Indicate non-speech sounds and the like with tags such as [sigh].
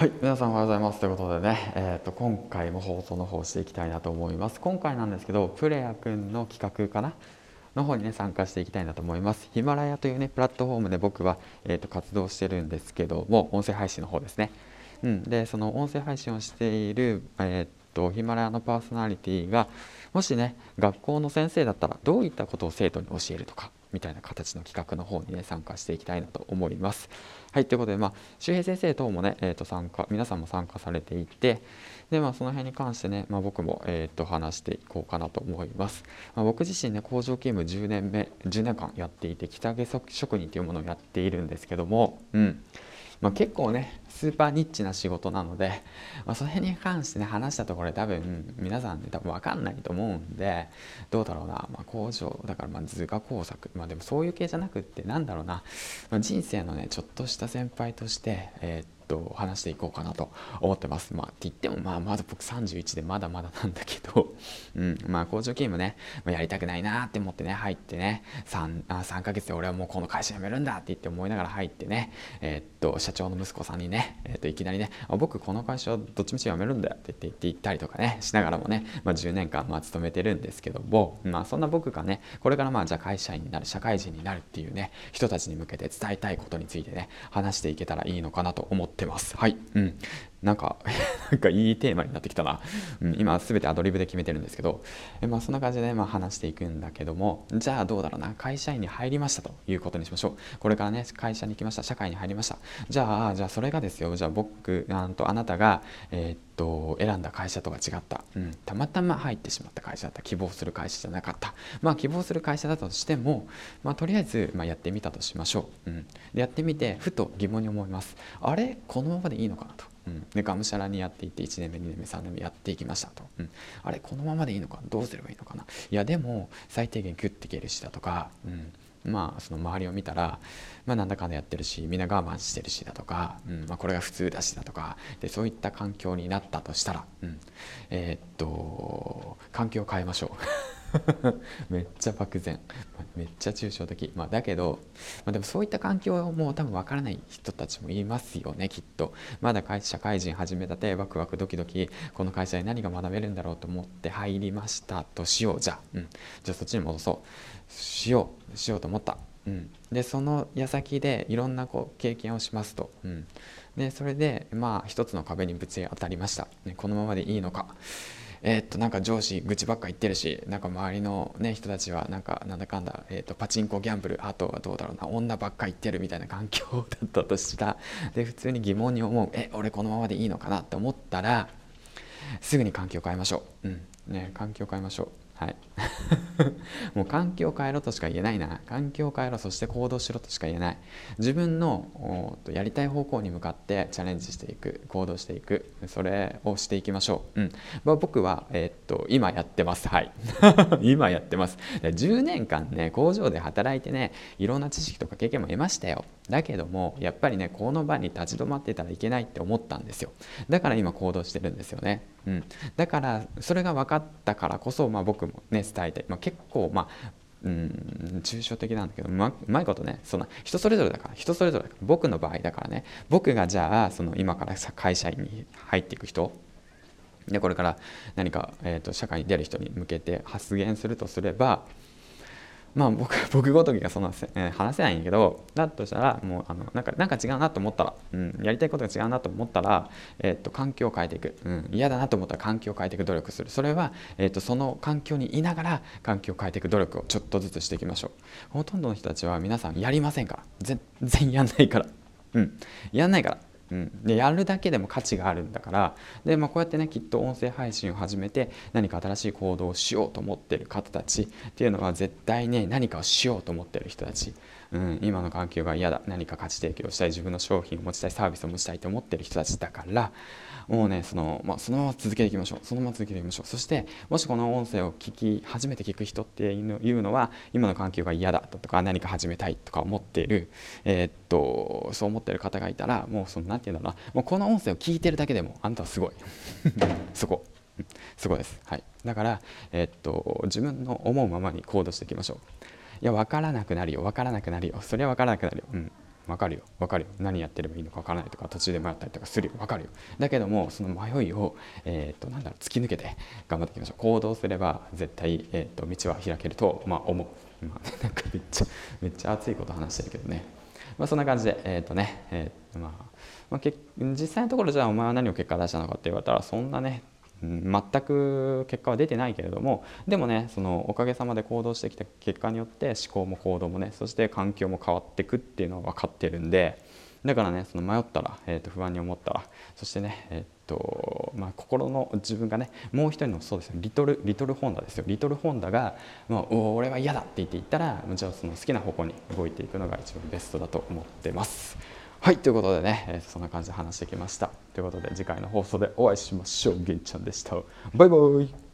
はい、皆さんおはようございます。ということでね、えー、と今回も放送の方していきたいなと思います。今回なんですけどプレアくんの企画かなの方にね参加していきたいなと思います。ヒマラヤというねプラットフォームで僕は、えー、と活動してるんですけども音声配信の方ですね。うん、でその音声配信をしている、えー、っとヒマラヤのパーソナリティがもしね学校の先生だったらどういったことを生徒に教えるとかみたいな形の企画の方にね参加していきたいなと思います。はいということでまあ周平先生等もね、えー、と参加皆さんも参加されていてでまあその辺に関してね、まあ、僕も、えー、と話していこうかなと思います。まあ、僕自身ね工場勤務10年目10年間やっていて北毛職人というものをやっているんですけどもうんまあ、結構ねスーパーニッチな仕事なので、[laughs] まあ、それに関してね話したところで多分皆さんね多分分かんないと思うんでどうだろうな、まあ、工場だからまあ図画工作まあでもそういう系じゃなくってなんだろうな、まあ、人生のねちょっとした先輩としてえー、っと話していこうかなと思ってます。まあって言ってもまあまだ僕31でまだまだなんだけど、[laughs] うん、まあ工場勤務ね、まあ、やりたくないなって思ってね入ってね 3, あ3ヶ月で俺はもうこの会社辞めるんだって言って思いながら入ってねえー、っと社長の息子さんにね、えー、っといきなりねあ僕この会社どっちみち辞めるんだよって言って言ったりとかねしながらもね、まあ、10年間まあ勤めてるんですけどもまあそんな僕がねこれからまあじゃあ会社員になる社会人になるっていうね人たちに向けて伝えたいことについてね話していけたらいいのかなと思ってます。はい、うん、なんか [laughs] なんかいいテーマになってきたな、うん、今全てアドリブで決めてるんですけど。え、まあ、そんな感じでまあ話していくんだけども。じゃあどうだろうな。会社員に入りましたということにしましょう。これからね会社に来ました。社会に入りました。じゃあじゃあそれがですよ。じゃあ僕あとあなたがえー、っと選んだ会社とは違った、うん、たまたま入ってしまった会社だった。希望する会社じゃなかった。まあ希望する会社だとしても、まあ、とりあえず、まあ、やってみたとしましょう、うん、でやってみてふと疑問に思います。あれ？このままでいいのかなと。うん、でがむしゃらにやっていって1年目2年目3年目やっていきましたと、うん、あれこのままでいいのかどうすればいいのかな。いやでも最低限ギュッていけるしだとか、うん、まあその周りを見たら、まあ、なんだかんだやってるしみんな我慢してるしだとか、うん。まあ、これが普通だしだとかでそういった環境になったとしたら、うん、えー、っと環境を変えましょう。[laughs] めっちゃ漠然。めっちゃ抽象的、まあ、だけど、まあ、でもそういった環境はもう多分わからない人たちもいますよねきっと。まだ社会人始めたてワクワクドキドキこの会社で何が学べるんだろうと思って入りました。としよう。じゃあ、うん、じゃあそっちに戻そう。しよう。しようと思った、うん、でその矢先でいろんなこう経験をしますと、うん、でそれでまあ一つの壁にぶち当たりました、ね、このままでいいのか。えー、っとなんか上司愚痴ばっか言ってるしなんか周りの、ね、人たちはなんかなんだかんだ、えー、っとパチンコギャンブルあとはどうだろうな女ばっか言ってるみたいな環境だったとしたで普通に疑問に思うえ俺このままでいいのかなって思ったらすぐに環境変えましょう、うん。ね、環境変えましょう。はい。[laughs] もう環境を変えろとしか言えないな。環境を変えろそして行動しろとしか言えない。自分のやりたい方向に向かってチャレンジしていく行動していく。それをしていきましょう、うん。まあ、僕は、えー、っと今やってます。はい。[laughs] 今やってます。10年間ね工場で働いてねいろんな知識とか経験も得ましたよ。だけどもやっぱりねこの場に立ち止まってたらいけないって思ったんですよ。だから今行動してるんですよね、うん、だからそれが分かったからこそ、まあ、僕もね伝えて、まあ、結構まあうん抽象的なんだけどうままいことねそんな人それぞれだから人それぞれ僕の場合だからね僕がじゃあその今から会社員に入っていく人でこれから何か、えーと社会に出る人に向けて発言するとすればまあ僕 [laughs] 僕ごときがそんな、えー、話せないんやけどだとしたらもうあのなんかなんか違うなと思ったら、うん、やりたいことが違うなと思ったら、えー、っと環境を変えていく、うん、嫌だなと思ったら環境を変えていく努力する。それは、えー、っとその環境にいながら環境を変えていく努力をちょっとずつしていきましょう。ほとんどの人たちは皆さんやりませんから。全 [laughs] 然やんないから。うん。やんないから。うん、でやるだけでも価値があるんだからで、まあ、こうやってねきっと音声配信を始めて何か新しい行動をしようと思ってる方たちっていうのは絶対ね何かをしようと思ってる人たち、うん、今の環境が嫌だ。何か価値提供したい。自分の商品を持ちたいサービスを持ちたいと思ってる人たちだから。もうねその,、まあ、そのまま続けていきましょう。そのまま続けていきましょう。そしてもしこの音声を聞き初めて聞く人っていうのは今の環境が嫌だとか何か始めたいとか思っている、えー、っとそう思ってる方がいたらもうその何て言うんだろうな。もうこの音声を聞いてるだけでもあんたはすごい。[laughs] そこ。すごいです、はい、だから、えー、っと自分の思うままに行動していきましょう。いや分からなくなるよ。分からなくなるよ。それは分からなくなるよ、うん。わかるよ。わかるよ。何やってればいいのかわからないとか途中で迷ったりとかするよ。わかるよ。だけどもその迷いを、えーと、なんだろう突き抜けて頑張っていきましょう。行動すれば絶対、えーと、道は開けると、まあ、思う、まあ、[laughs] なんかめっちゃめっちゃ熱いこと話してるけどね、まあ、そんな感じでえっ、ー、とね、えーまあまあ、実際のところじゃあお前は何を結果出したのかって言われたらそんなね全く結果は出てないけれどもでもねそのおかげさまで行動してきた結果によって思考も行動もねそして環境も変わっていくっていうのは分かってるんでだからねその迷ったら、えー、と不安に思ったらそしてね、えーとまあ、心の自分がねもう一人のそうですよリトルリトルホンダですよリトルホンダが、まあ、俺は嫌だって言って言ったらもちろんその好きな方向に動いていくのが一番ベストだと思ってます。はいということでね、えー、そんな感じで話してきました。ということで次回の放送でお会いしましょう。げんちゃんでした。バイバイ。